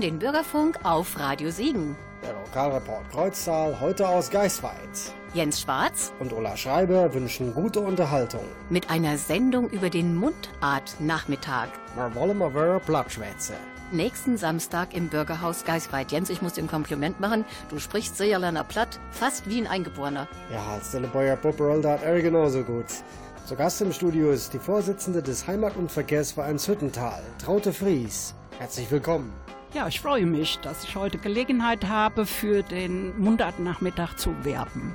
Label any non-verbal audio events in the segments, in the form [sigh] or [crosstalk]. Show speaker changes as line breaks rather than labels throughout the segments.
Hören den Bürgerfunk auf Radio Siegen.
Der Lokalreport Kreuztal heute aus Geisweit.
Jens Schwarz
und Ulla Schreiber wünschen gute Unterhaltung.
Mit einer Sendung über den Mundart-Nachmittag.
Wir wollen mal wieder Plattschwätze.
Nächsten Samstag im Bürgerhaus Geisweit. Jens, ich muss dir ein Kompliment machen. Du sprichst Seerländer platt, fast wie ein Eingeborener.
Ja, als der Boyer Popperl dat er genauso gut. Zu Gast im Studio ist die Vorsitzende des Heimat- und Verkehrsvereins Hüttental, Traute Fries. Herzlich willkommen.
Ja, ich freue mich, dass ich heute Gelegenheit habe, für den Mundartnachmittag zu werben.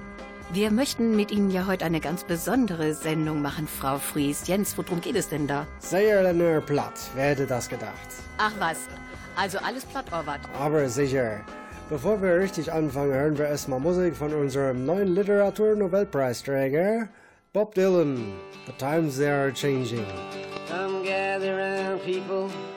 Wir möchten mit Ihnen ja heute eine ganz besondere Sendung machen, Frau Fries. Jens, worum geht es denn da?
Seierländer platt, wer hätte das gedacht?
Ach was, also alles platt, Orwart.
Aber sicher. Bevor wir richtig anfangen, hören wir erstmal Musik von unserem neuen Literatur-Nobelpreisträger, Bob Dylan. The times they are changing.
Come gather round, people,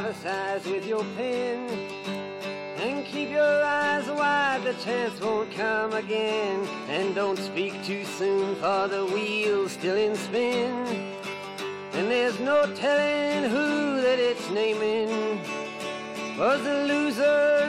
with your pen. And keep your eyes wide, the chance won't come again. And don't speak too soon, for the wheel's still in spin. And there's no telling who that it's naming. Was the loser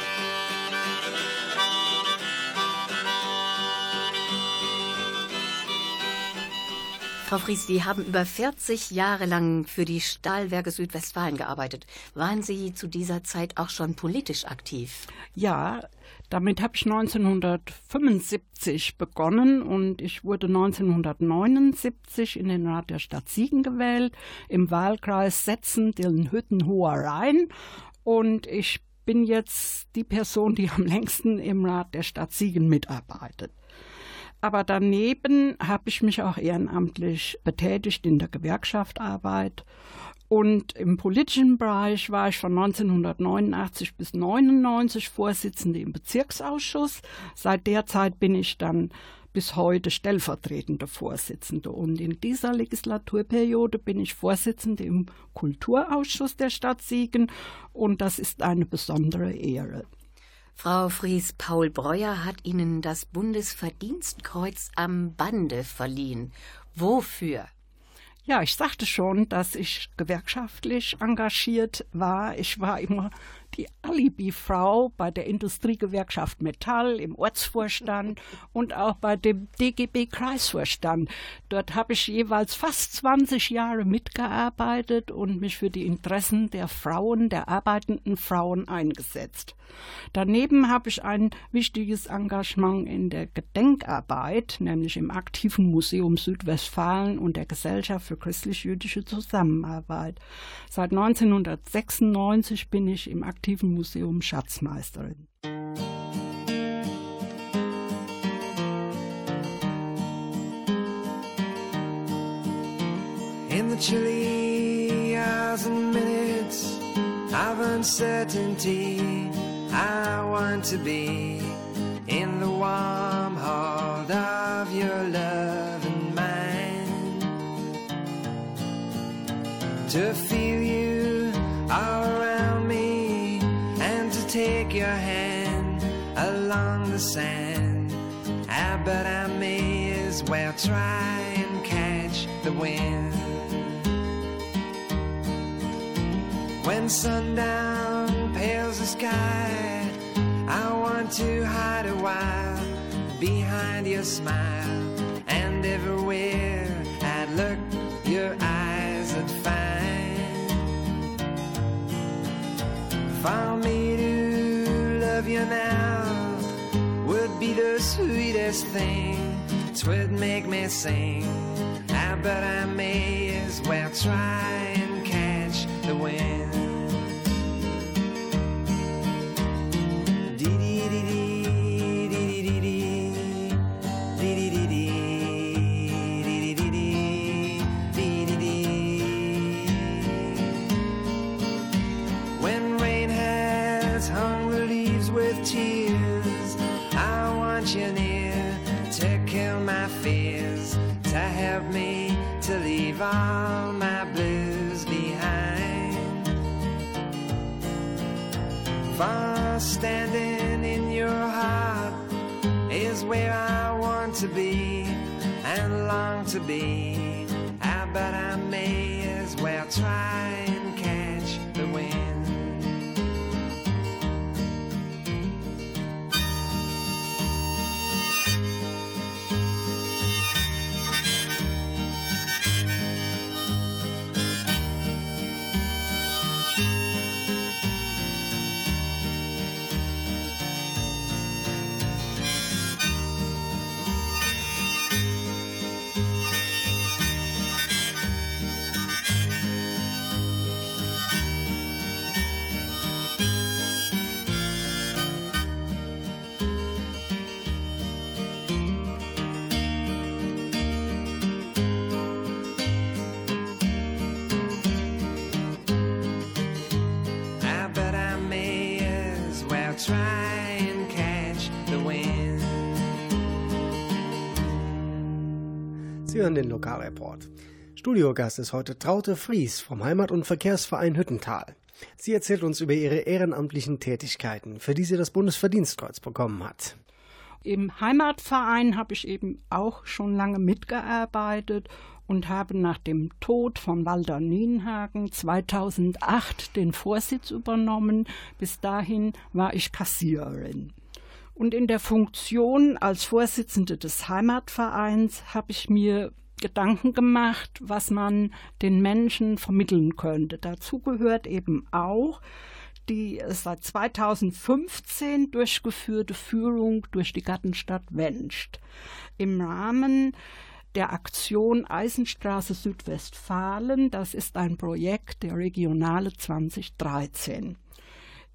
Frau Fries, Sie haben über 40 Jahre lang für die Stahlwerke Südwestfalen gearbeitet. Waren Sie zu dieser Zeit auch schon politisch aktiv?
Ja, damit habe ich 1975 begonnen und ich wurde 1979 in den Rat der Stadt Siegen gewählt, im Wahlkreis Setzen, den Hütten Hoher Rhein. Und ich bin jetzt die Person, die am längsten im Rat der Stadt Siegen mitarbeitet. Aber daneben habe ich mich auch ehrenamtlich betätigt in der Gewerkschaftarbeit. Und im politischen Bereich war ich von 1989 bis 1999 Vorsitzende im Bezirksausschuss. Seit der Zeit bin ich dann bis heute stellvertretende Vorsitzende. Und in dieser Legislaturperiode bin ich Vorsitzende im Kulturausschuss der Stadt Siegen. Und das ist eine besondere Ehre.
Frau Fries, Paul Breuer hat Ihnen das Bundesverdienstkreuz am Bande verliehen. Wofür?
Ja, ich sagte schon, dass ich gewerkschaftlich engagiert war. Ich war immer die Alibi-Frau bei der Industriegewerkschaft Metall im Ortsvorstand [laughs] und auch bei dem DGB-Kreisvorstand. Dort habe ich jeweils fast 20 Jahre mitgearbeitet und mich für die Interessen der Frauen, der arbeitenden Frauen eingesetzt. Daneben habe ich ein wichtiges Engagement in der Gedenkarbeit, nämlich im aktiven Museum Südwestfalen und der Gesellschaft für christlich-jüdische Zusammenarbeit. Seit 1996 bin ich im aktiven aktiven Museum Schatzmeisterin.
In the chilly hours and minutes of uncertainty, I want to be in the warm hold of your love and mine. To feel sand. Ah, but I may as well try and catch the wind. When sundown pales the sky, I want to hide a while behind your smile. And everywhere I'd look, your eyes would find. For me the sweetest thing. Twould make me sing. Ah, but I may as well try and catch the wind. Leave all my blues behind. For standing in your heart is where I want to be and long to be. Ah, but I may as well try
hören den Lokalreport. Studiogast ist heute Traute Fries vom Heimat- und Verkehrsverein Hüttental. Sie erzählt uns über ihre ehrenamtlichen Tätigkeiten, für die sie das Bundesverdienstkreuz bekommen hat.
Im Heimatverein habe ich eben auch schon lange mitgearbeitet und habe nach dem Tod von Walter Nienhagen 2008 den Vorsitz übernommen. Bis dahin war ich Kassiererin. Und in der Funktion als Vorsitzende des Heimatvereins habe ich mir Gedanken gemacht, was man den Menschen vermitteln könnte. Dazu gehört eben auch die seit 2015 durchgeführte Führung durch die Gartenstadt Wenscht. Im Rahmen der Aktion Eisenstraße Südwestfalen, das ist ein Projekt der Regionale 2013.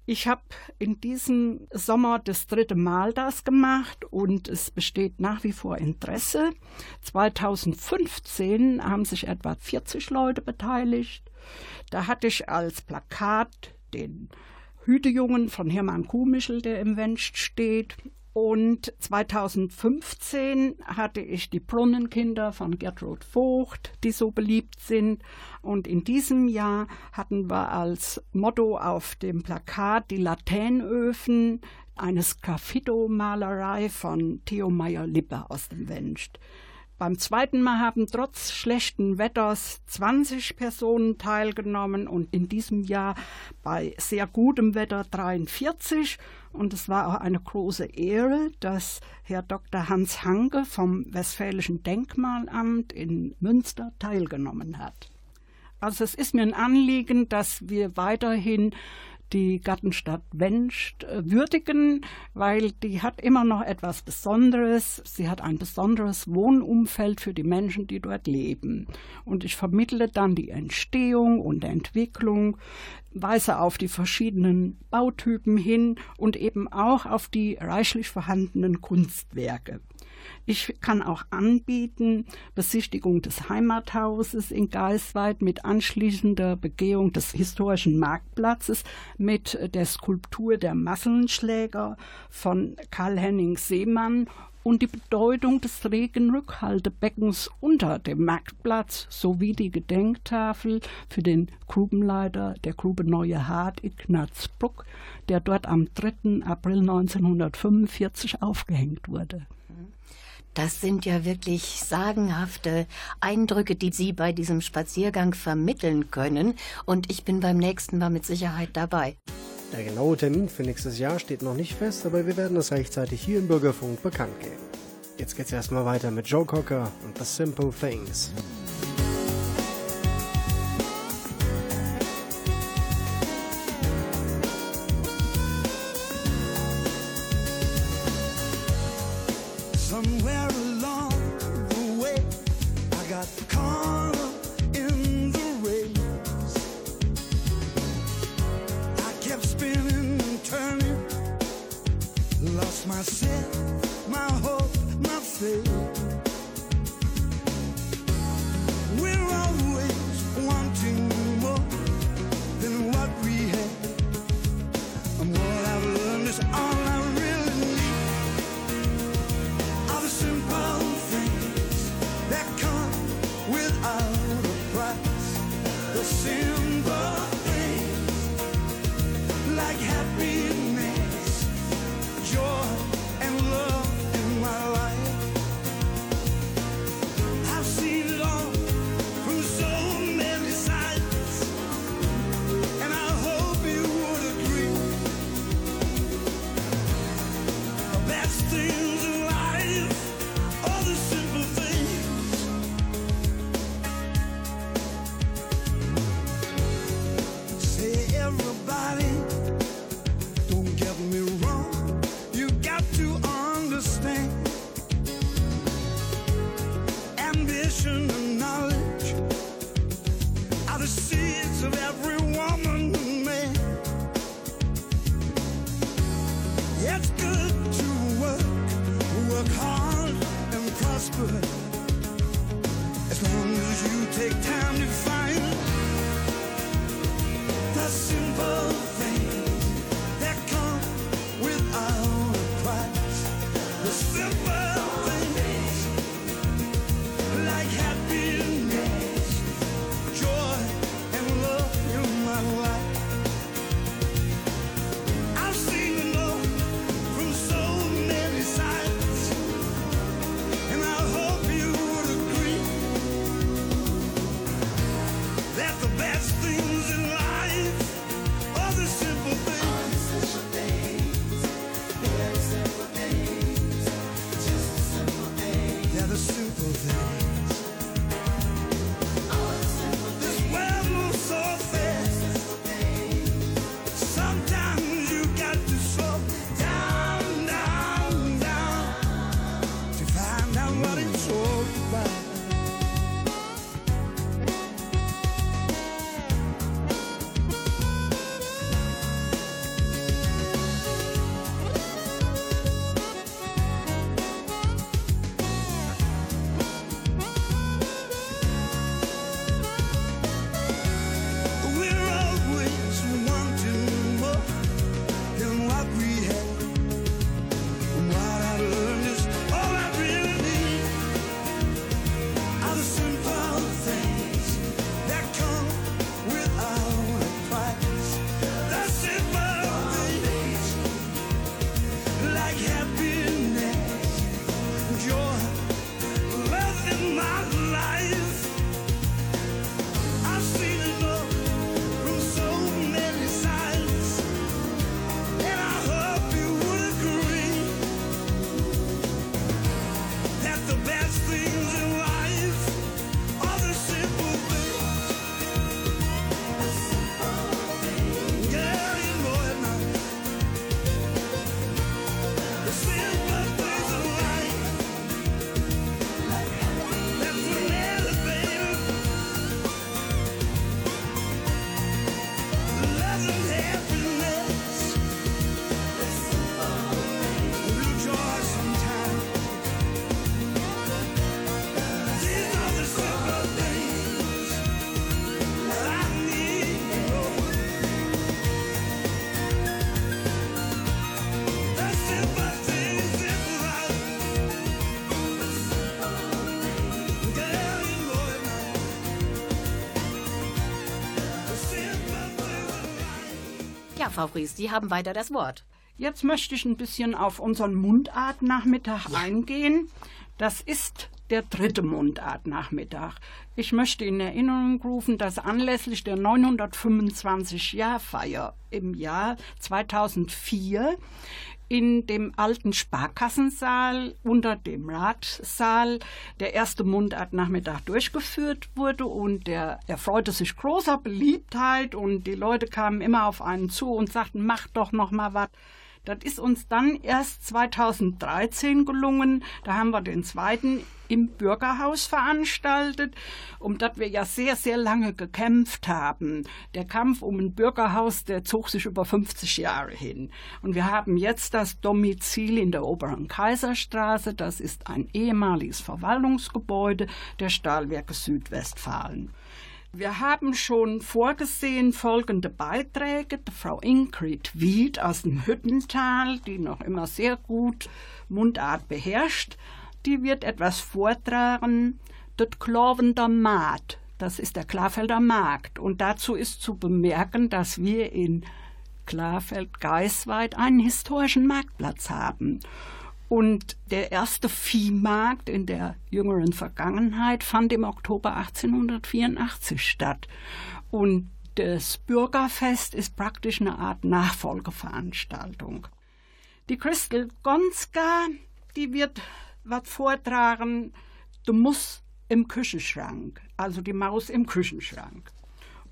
Ich habe in diesem Sommer das dritte Mal das gemacht und es besteht nach wie vor Interesse. 2015 haben sich etwa 40 Leute beteiligt. Da hatte ich als Plakat den Hütejungen von Hermann Kuhmischel, der im Wenscht steht. Und 2015 hatte ich die Brunnenkinder von Gertrud Vogt, die so beliebt sind. Und in diesem Jahr hatten wir als Motto auf dem Plakat die Laternöfen, eine Sgraffito-Malerei von Theo Meyer-Lippe aus dem Wenscht. Beim zweiten Mal haben trotz schlechten Wetters 20 Personen teilgenommen und in diesem Jahr bei sehr gutem Wetter 43. Und es war auch eine große Ehre, dass Herr Dr. Hans Hanke vom Westfälischen Denkmalamt in Münster teilgenommen hat. Also es ist mir ein Anliegen, dass wir weiterhin die Gartenstadt Wenscht äh, würdigen, weil die hat immer noch etwas Besonderes. Sie hat ein besonderes Wohnumfeld für die Menschen, die dort leben. Und ich vermittle dann die Entstehung und Entwicklung, weise auf die verschiedenen Bautypen hin und eben auch auf die reichlich vorhandenen Kunstwerke. Ich kann auch anbieten Besichtigung des Heimathauses in Geisweit mit anschließender Begehung des historischen Marktplatzes mit der Skulptur der Massenschläger von Karl-Henning Seemann und die Bedeutung des Regenrückhaltebeckens unter dem Marktplatz sowie die Gedenktafel für den Grubenleiter der Grube Neue Hart Ignaz Bruck, der dort am 3. April 1945 aufgehängt wurde.
Das sind ja wirklich sagenhafte Eindrücke, die Sie bei diesem Spaziergang vermitteln können. Und ich bin beim nächsten Mal mit Sicherheit dabei.
Der genaue Termin für nächstes Jahr steht noch nicht fest, aber wir werden es rechtzeitig hier im Bürgerfunk bekannt geben. Jetzt geht's erstmal weiter mit Joe Cocker und The Simple Things.
Frau Fries, Sie haben weiter das Wort.
Jetzt möchte ich ein bisschen auf unseren Mundartnachmittag ja. eingehen. Das ist der dritte Mundartnachmittag. Ich möchte in Erinnerung rufen, dass anlässlich der 925-Jahr-Feier im Jahr 2004 in dem alten Sparkassensaal unter dem Ratsaal der erste Mundartnachmittag durchgeführt wurde und der erfreute sich großer Beliebtheit und die Leute kamen immer auf einen zu und sagten, mach doch noch mal was. Das ist uns dann erst 2013 gelungen. Da haben wir den zweiten im Bürgerhaus veranstaltet, um das wir ja sehr, sehr lange gekämpft haben. Der Kampf um ein Bürgerhaus, der zog sich über 50 Jahre hin. Und wir haben jetzt das Domizil in der Oberen Kaiserstraße. Das ist ein ehemaliges Verwaltungsgebäude der Stahlwerke Südwestfalen. Wir haben schon vorgesehen folgende Beiträge. Frau Ingrid Wied aus dem Hüttental, die noch immer sehr gut Mundart beherrscht, die wird etwas vortragen. Das Klovender Maat, das ist der Klarfelder Markt. Und dazu ist zu bemerken, dass wir in Klarfeld-Geisweit einen historischen Marktplatz haben. Und der erste Viehmarkt in der jüngeren Vergangenheit fand im Oktober 1884 statt. Und das Bürgerfest ist praktisch eine Art Nachfolgeveranstaltung. Die Crystal Gonska, die wird was vortragen, du musst im Küchenschrank, also die Maus im Küchenschrank.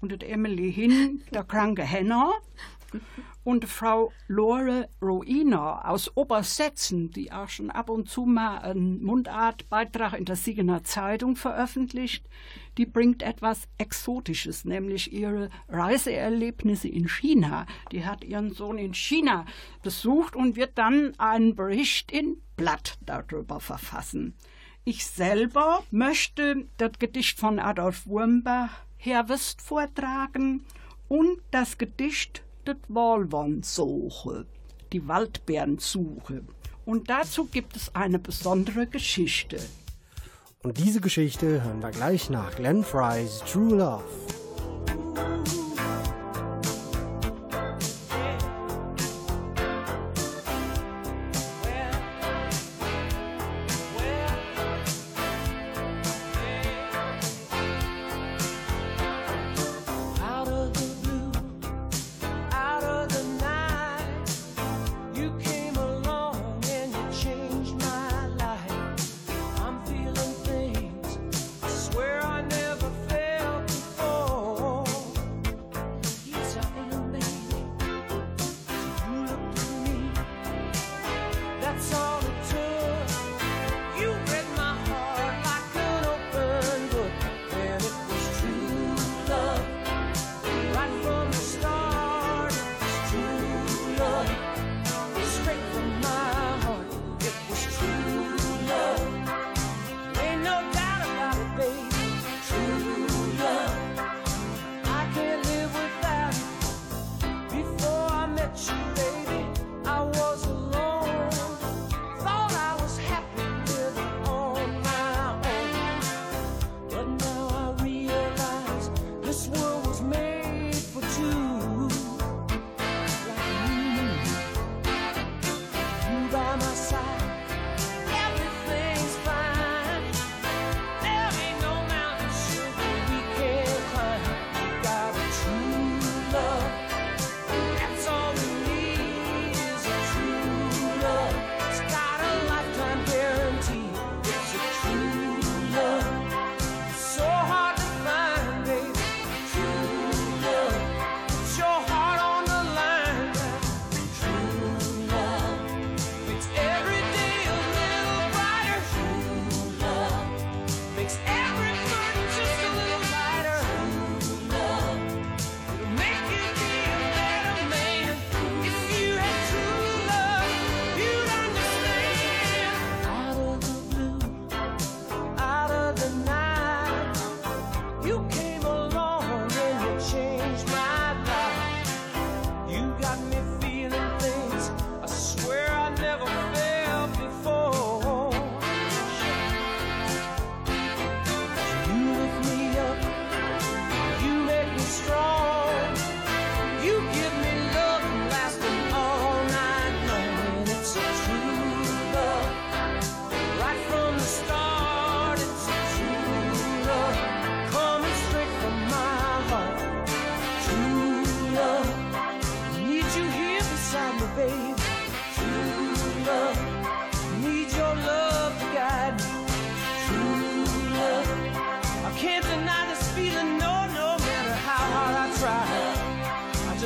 Und das Emily hin, der kranke Henner und Frau Lore Ruiner aus Obersetzen, die auch schon ab und zu mal einen Mundartbeitrag in der Siegener Zeitung veröffentlicht, die bringt etwas Exotisches, nämlich ihre Reiseerlebnisse in China. Die hat ihren Sohn in China besucht und wird dann einen Bericht in Blatt darüber verfassen. Ich selber möchte das Gedicht von Adolf Wurmbach Herwest vortragen und das Gedicht das Walwandsuche, die Waldbeerensuche. Und dazu gibt es eine besondere Geschichte.
Und diese Geschichte hören wir gleich nach Glenn Fry's True Love.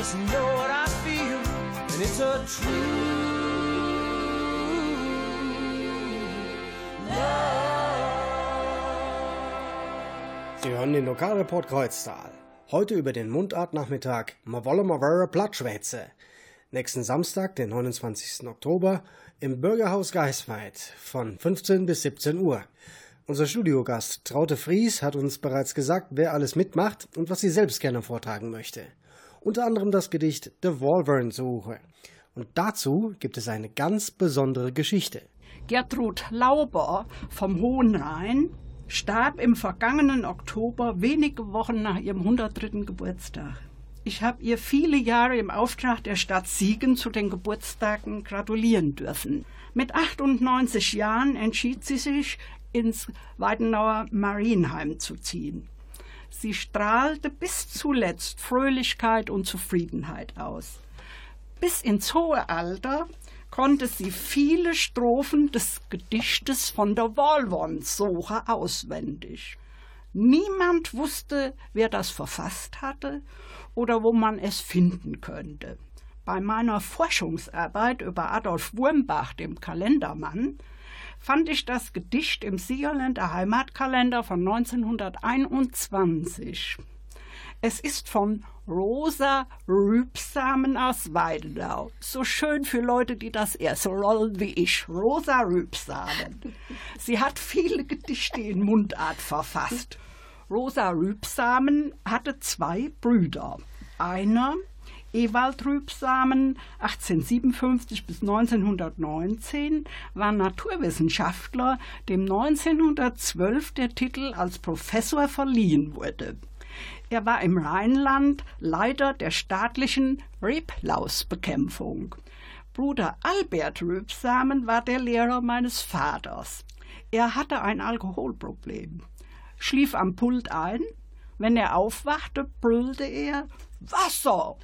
Just know what I feel, and it's a true
Sie hören den Lokalreport Kreuztal. Heute über den Mundartnachmittag Ma wolle ma Plattschwätze. Nächsten Samstag, den 29. Oktober, im Bürgerhaus Geisweid von 15 bis 17 Uhr. Unser Studiogast Traute Fries hat uns bereits gesagt, wer alles mitmacht und was sie selbst gerne vortragen möchte. Unter anderem das Gedicht The Wolvern-Suche. Und dazu gibt es eine ganz besondere Geschichte.
Gertrud Lauber vom Hohen Rhein starb im vergangenen Oktober wenige Wochen nach ihrem 103. Geburtstag. Ich habe ihr viele Jahre im Auftrag der Stadt Siegen zu den Geburtstagen gratulieren dürfen. Mit 98 Jahren entschied sie sich, ins Weidenauer Marienheim zu ziehen. Sie strahlte bis zuletzt Fröhlichkeit und Zufriedenheit aus. Bis ins hohe Alter konnte sie viele Strophen des Gedichtes von der Wollwonsuche auswendig. Niemand wusste, wer das verfasst hatte oder wo man es finden könnte. Bei meiner Forschungsarbeit über Adolf Wurmbach, dem Kalendermann, fand ich das Gedicht im Siegerländer Heimatkalender von 1921. Es ist von Rosa Rübsamen aus Weidenau. So schön für Leute, die das eher so rollen wie ich. Rosa Rübsamen. Sie hat viele Gedichte in Mundart verfasst. Rosa Rübsamen hatte zwei Brüder. Einer, Ewald Rübsamen, 1857 bis 1919, war Naturwissenschaftler, dem 1912 der Titel als Professor verliehen wurde. Er war im Rheinland Leiter der staatlichen Reblausbekämpfung. Bruder Albert Rübsamen war der Lehrer meines Vaters. Er hatte ein Alkoholproblem, schlief am Pult ein. Wenn er aufwachte, brüllte er Wasser.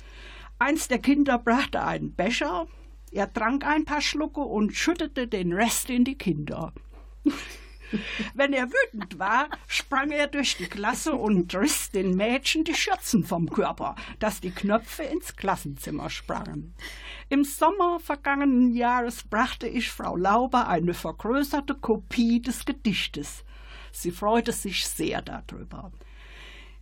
Eins der Kinder brachte einen Becher, er trank ein paar Schlucke und schüttete den Rest in die Kinder. [laughs] Wenn er wütend war, sprang er durch die Klasse und riss den Mädchen die Schürzen vom Körper, dass die Knöpfe ins Klassenzimmer sprangen. Im Sommer vergangenen Jahres brachte ich Frau Lauber eine vergrößerte Kopie des Gedichtes. Sie freute sich sehr darüber.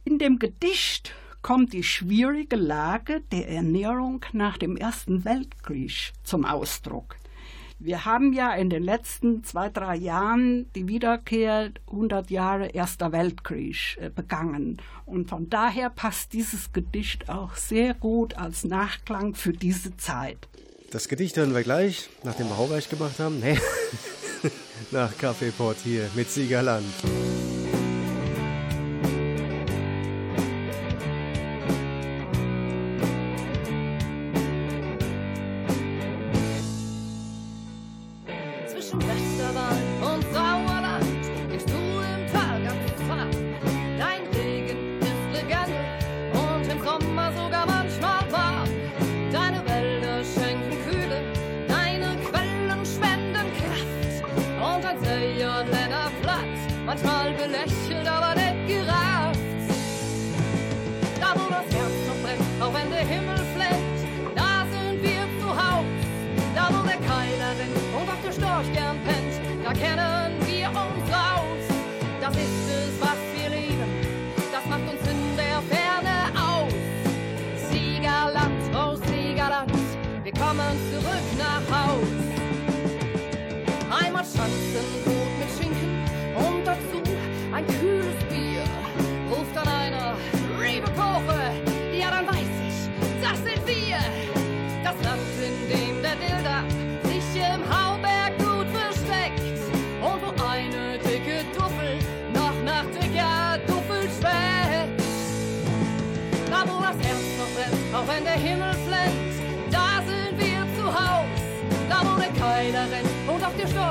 In dem Gedicht kommt die schwierige Lage der Ernährung nach dem Ersten Weltkrieg zum Ausdruck. Wir haben ja in den letzten zwei, drei Jahren die Wiederkehr 100 Jahre Erster Weltkrieg äh, begangen. Und von daher passt dieses Gedicht auch sehr gut als Nachklang für diese Zeit.
Das Gedicht hören wir gleich, nachdem wir Haureich gemacht haben. Nee. [laughs] Nach Kaffeeport hier mit Siegerland.
manchmal gelächelt, aber nicht gerafft.
Da wo das Herz
noch brennt, auch wenn der Himmel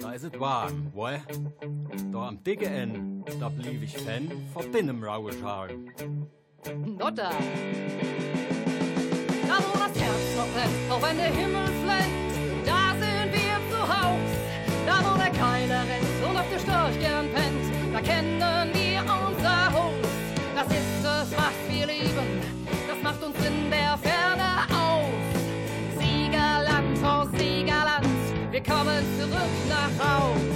da ist es warm, wohl? Da am dicken Ende, da blieb ich Fan von rauen Schalen.
Notter! Da wo das Herz noch brennt, auch wenn der Himmel flennt, da sind wir zu Haus. Da wo der Keiler rennt und auf der Storch gern pennt, da kennen wir unser Haus. Das ist es, was wir lieben, das macht uns in der nach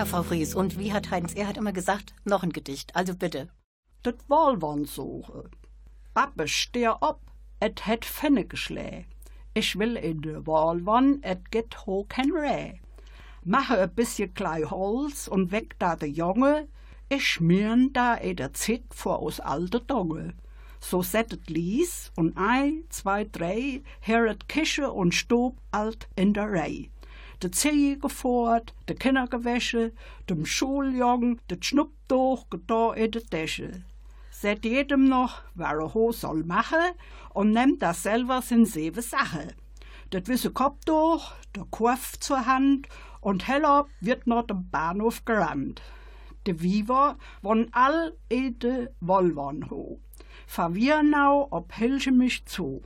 Ja, Frau Fries, und wie hat Heinz, er hat immer gesagt, noch ein Gedicht, also bitte.
Det Walwand suche. Pappe, steh op, et het Fenne geschlä. Ich will in de Walwand, et get ho ken Rä. Mache a bisschen klei Holz und weg da de Junge, ich schmieren da e der Zit vor aus alte Donge. So settet Lies und ein, zwei, drei, heret Kische und Stob alt in der Rei. De Zehe gefort, de Kindergewäsche, dem Schuljong, de Schnupptuch, gedo in de Tasche. Seht jedem noch, wer er ho soll machen und nimmt das selber in sewe Sache. Det wisse Kopftuch, der Korf zur Hand und heller wird noch dem Bahnhof gerannt. De Viva won all ede Wollwan ho. Verwirnau ob Hilche mich zu.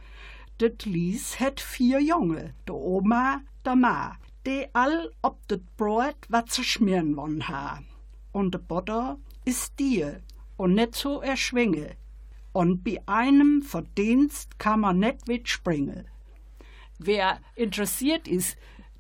Det Lies het vier Junge, de Oma, de Ma, de all ob det Brot wat zu schmieren won ha. Und de Butter ist dir und net so erschwinge. Und bei einem Verdienst kann man net springen. Wer interessiert ist,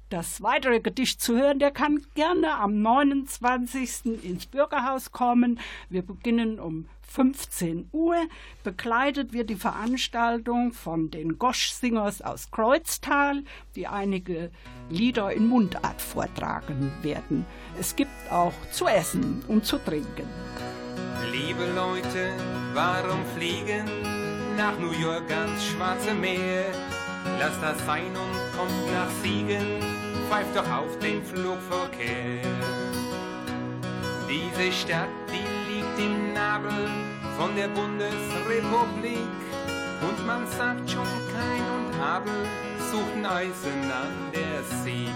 das weitere Gedicht zu hören, der kann gerne am 29. ins Bürgerhaus kommen. Wir beginnen um 15 Uhr. Bekleidet wird die Veranstaltung von den Gosch-Singers aus Kreuztal, die einige Lieder in Mundart vortragen werden. Es gibt auch zu essen und zu trinken.
Liebe Leute, warum fliegen nach New York ans Schwarze Meer? Lasst das sein und kommt nach Siegen, pfeift doch auf den Flugverkehr. Diese Stadt, die im Nabel von der Bundesrepublik und man sagt schon kein und Abel suchten Eisen an der Sieg.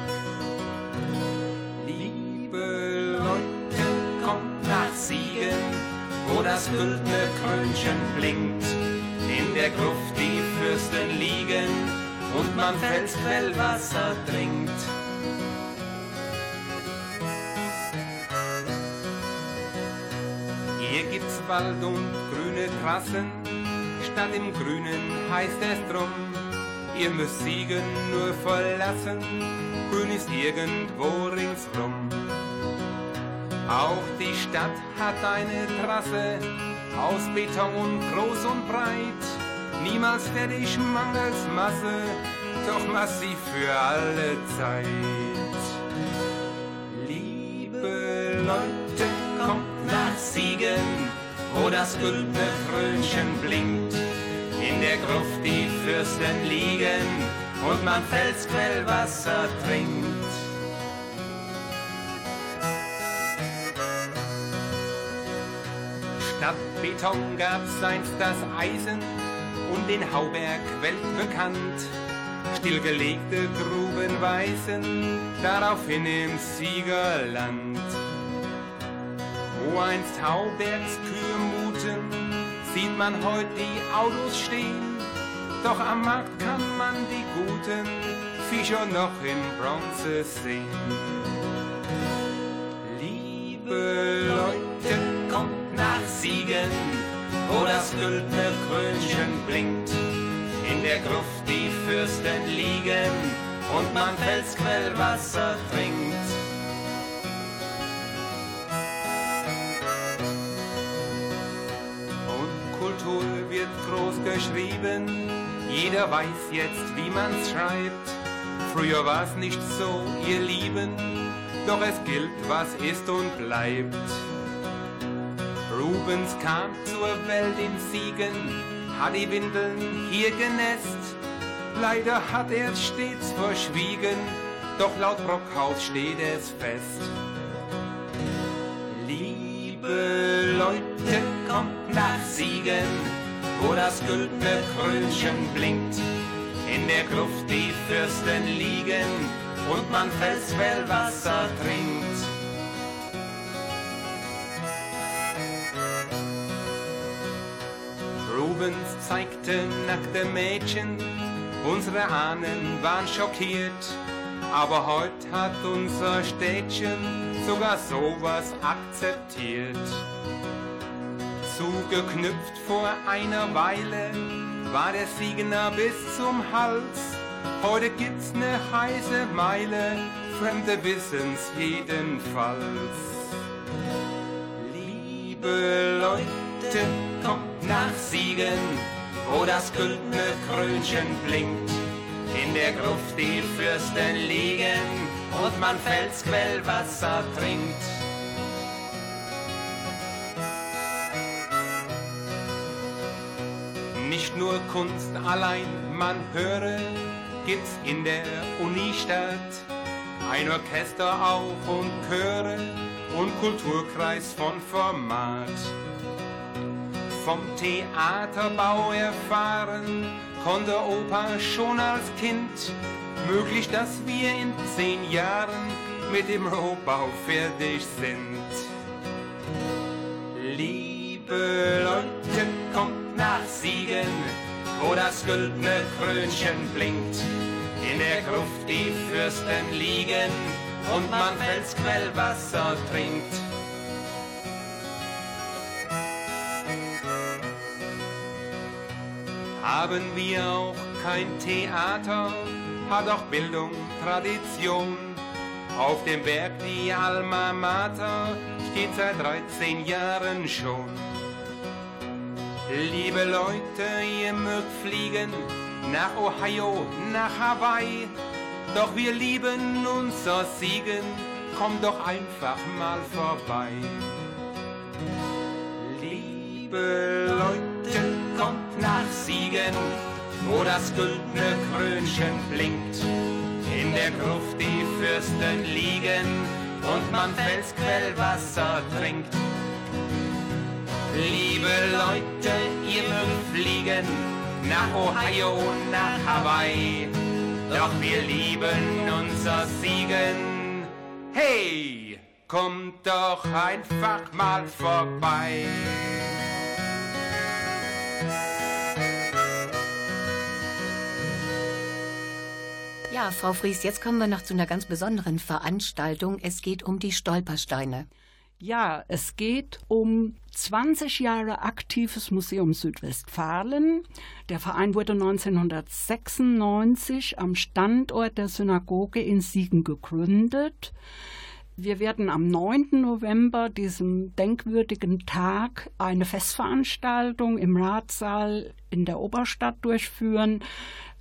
Liebe Leute, kommt nach Siegen, wo das güldene Krönchen blinkt. In der Gruft die Fürsten liegen und man Felsquellwasser trinkt. Wald und grüne Trassen, statt im Grünen heißt es drum, ihr müsst Siegen nur verlassen, grün ist irgendwo ringsrum. Auch die Stadt hat eine Trasse aus Beton und groß und breit. Niemals fertig mangels Masse, doch massiv für alle Zeit. Liebe Leute, kommt nach Siegen, wo das güldene Krönchen blinkt. In der Gruft die Fürsten liegen und man Felsquellwasser trinkt. Statt Beton gab's einst das Eisen und den Hauberg weltbekannt. Stillgelegte Gruben weisen daraufhin im Siegerland. Wo einst Haubergs Kühe muten, sieht man heute die Autos stehen. Doch am Markt kann man die guten Fischer noch in Bronze sehen. Liebe Leute, kommt nach Siegen, wo das güldene Krönchen blinkt. In der Gruft die Fürsten liegen und man Felsquellwasser trinkt. Groß geschrieben, jeder weiß jetzt, wie man's schreibt. Früher war's nicht so, ihr Lieben, doch es gilt, was ist und bleibt. Rubens kam zur Welt in Siegen, hat die Windeln hier genässt. Leider hat er es stets verschwiegen, doch laut Brockhaus steht es fest. Liebe Leute, kommt nach Siegen, wo das güldene Krönchen blinkt. In der Gruft die Fürsten liegen und man Felsquellwasser trinkt. Rubens zeigte nackte Mädchen, unsere Ahnen waren schockiert, aber heute hat unser Städtchen sogar sowas akzeptiert. Zugeknüpft vor einer Weile war der Siegener bis zum Hals. Heute gibt's ne heiße Meile, Fremde wissen's jedenfalls. Liebe Leute, kommt nach Siegen, wo das güldene Krönchen blinkt. In der Gruft die Fürsten liegen und man Felsquellwasser trinkt. Nicht nur Kunst allein, man höre, gibt's in der Unistadt ein Orchester auch und Chöre und Kulturkreis von Format. Vom Theaterbau erfahren konnte Oper schon als Kind, möglich, dass wir in zehn Jahren mit dem Rohbau fertig sind. Liebe Leute, kommt nach Siegen, wo das güldene Krönchen blinkt. In der Gruft die Fürsten liegen und man Felsquellwasser trinkt. Haben wir auch kein Theater, hat auch Bildung Tradition. Auf dem Berg die Alma Mater steht seit 13 Jahren schon. Liebe Leute, ihr mögt fliegen nach Ohio, nach Hawaii, doch wir lieben unser Siegen, kommt doch einfach mal vorbei. Liebe Leute, kommt nach Siegen, wo das güldene Krönchen blinkt. In der Gruft die Fürsten liegen und man Felsquellwasser trinkt. Liebe Leute, ihr mögt fliegen nach Ohio, nach Hawaii, doch wir lieben unser Siegen. Hey, kommt doch einfach mal vorbei.
Ja, Frau Fries, jetzt kommen wir noch zu einer ganz besonderen Veranstaltung. Es geht um die Stolpersteine.
Ja, es geht um 20 Jahre aktives Museum Südwestfalen. Der Verein wurde 1996 am Standort der Synagoge in Siegen gegründet. Wir werden am 9. November, diesem denkwürdigen Tag, eine Festveranstaltung im Ratssaal in der Oberstadt durchführen.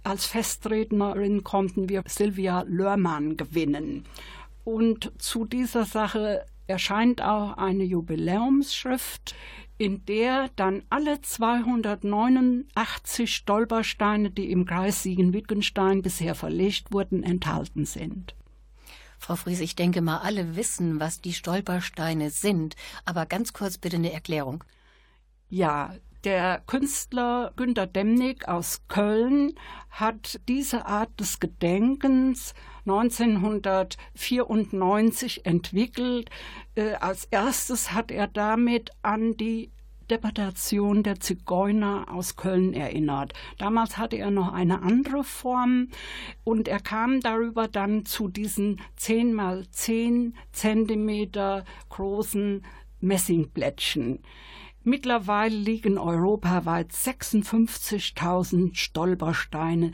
Als Festrednerin konnten wir Silvia Lörmann gewinnen. Und zu dieser Sache erscheint auch eine Jubiläumsschrift, in der dann alle 289 Stolpersteine, die im Kreis Siegen-Wittgenstein bisher verlegt wurden, enthalten sind.
Frau Fries, ich denke mal, alle wissen, was die Stolpersteine sind, aber ganz kurz bitte eine Erklärung.
Ja, der Künstler Günter Demnig aus Köln hat diese Art des Gedenkens 1994 entwickelt. Äh, als erstes hat er damit an die Deportation der Zigeuner aus Köln erinnert. Damals hatte er noch eine andere Form und er kam darüber dann zu diesen 10 mal 10 Zentimeter großen Messingblättchen.
Mittlerweile liegen europaweit 56.000 Stolpersteine,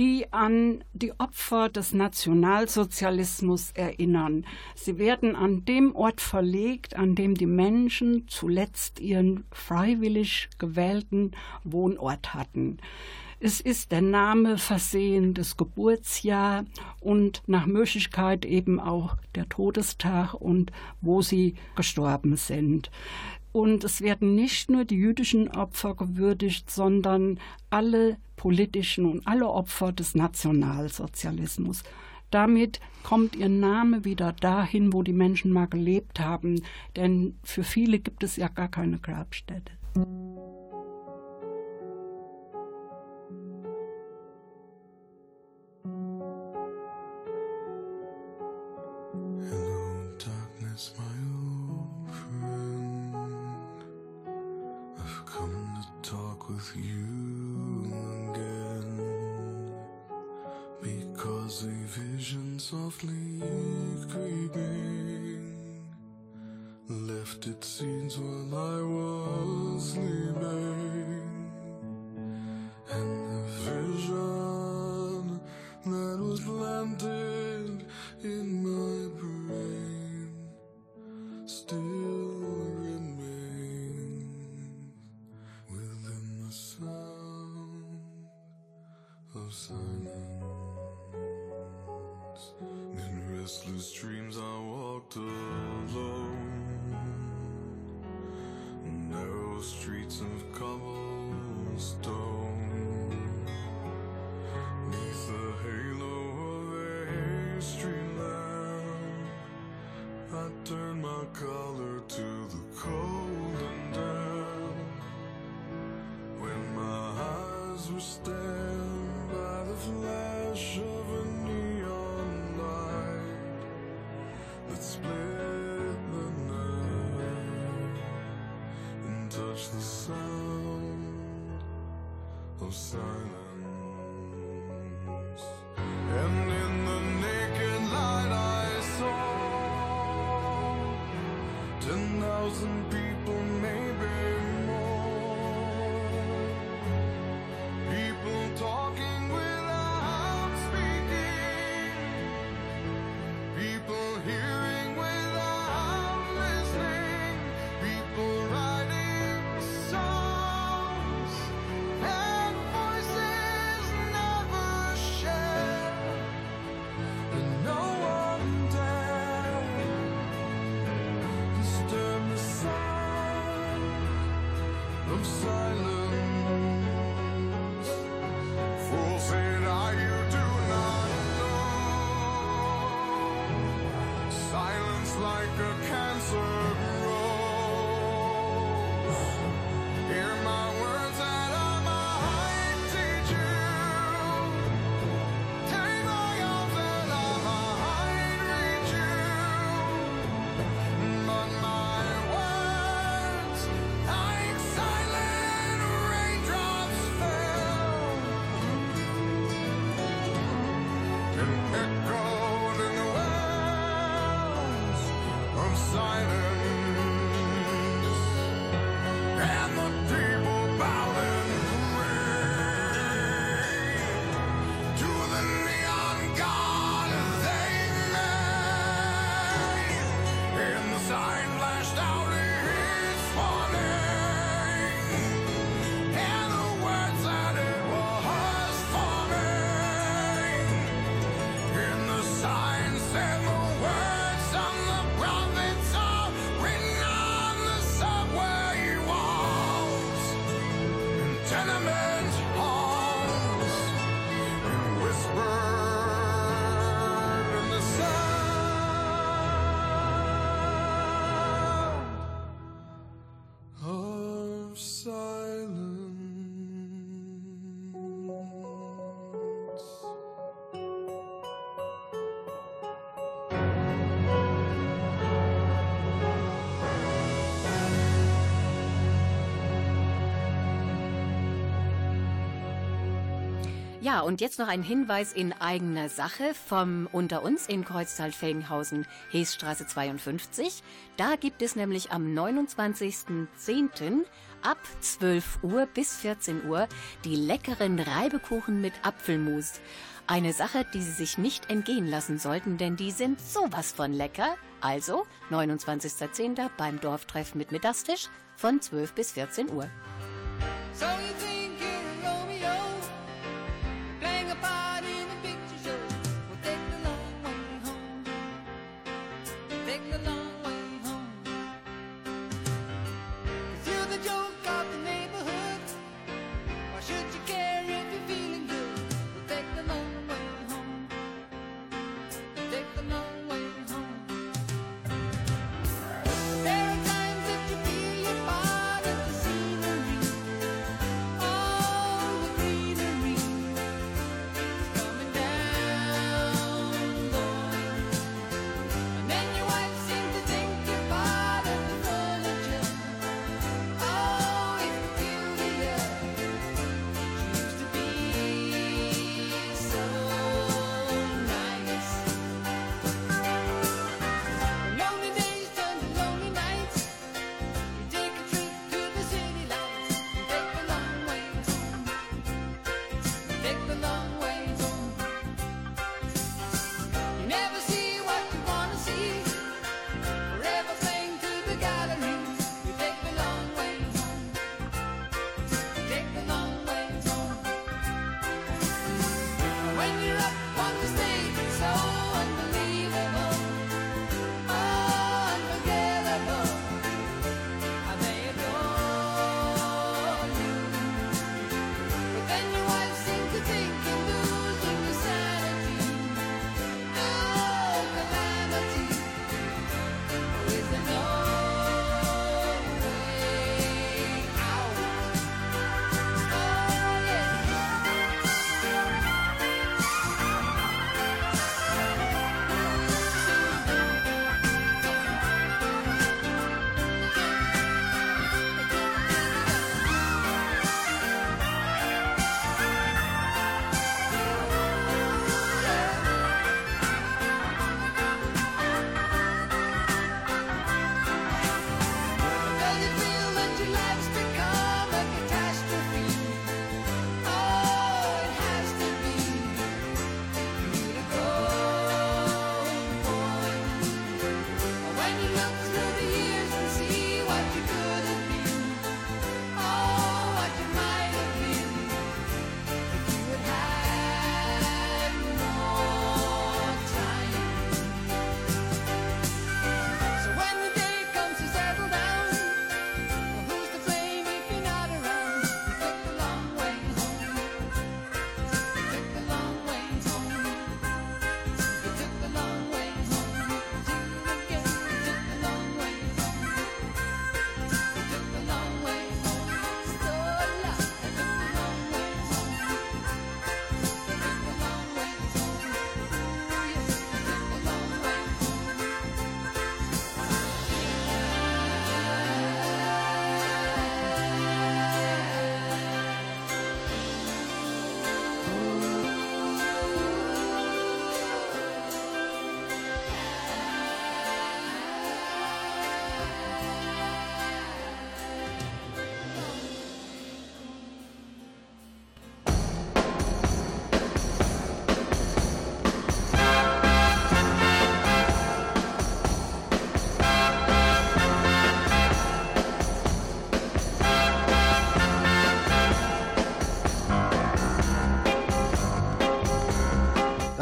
die an die Opfer des Nationalsozialismus erinnern. Sie werden an dem Ort verlegt, an dem die Menschen zuletzt ihren freiwillig gewählten Wohnort hatten. Es ist der Name versehen, das Geburtsjahr und nach Möglichkeit eben auch der Todestag und wo sie gestorben sind. Und es werden nicht nur die jüdischen Opfer gewürdigt, sondern alle politischen und alle Opfer des Nationalsozialismus. Damit kommt ihr Name wieder dahin, wo die Menschen mal gelebt haben, denn für viele gibt es ja gar keine Grabstätte. I turn my collar to the cold and damp. When my eyes were stained by the flash of a neon light That split the night And touched the sound of silence. and in the wells of silence.
Ja, und jetzt noch ein Hinweis in eigener Sache vom Unter uns in Kreuztal-Felgenhausen, Heesstraße 52. Da gibt es nämlich am 29.10. ab 12 Uhr bis 14 Uhr die leckeren Reibekuchen mit Apfelmus. Eine Sache, die Sie sich nicht entgehen lassen sollten, denn die sind sowas von lecker. Also 29.10. beim Dorftreffen mit Mittagstisch von 12 bis 14 Uhr.
Something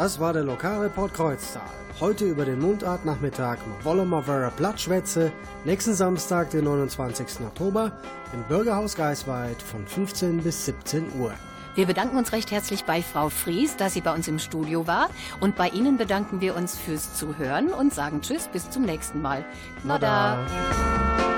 Das war der lokale Port Kreuztal. Heute über den Mundartnachmittag mit Wollmer Nächsten Samstag, den 29. Oktober, im Bürgerhaus Geisweit von 15 bis 17 Uhr.
Wir bedanken uns recht herzlich bei Frau Fries, dass sie bei uns im Studio war. Und bei Ihnen bedanken wir uns fürs Zuhören und sagen Tschüss, bis zum nächsten Mal. Na
da.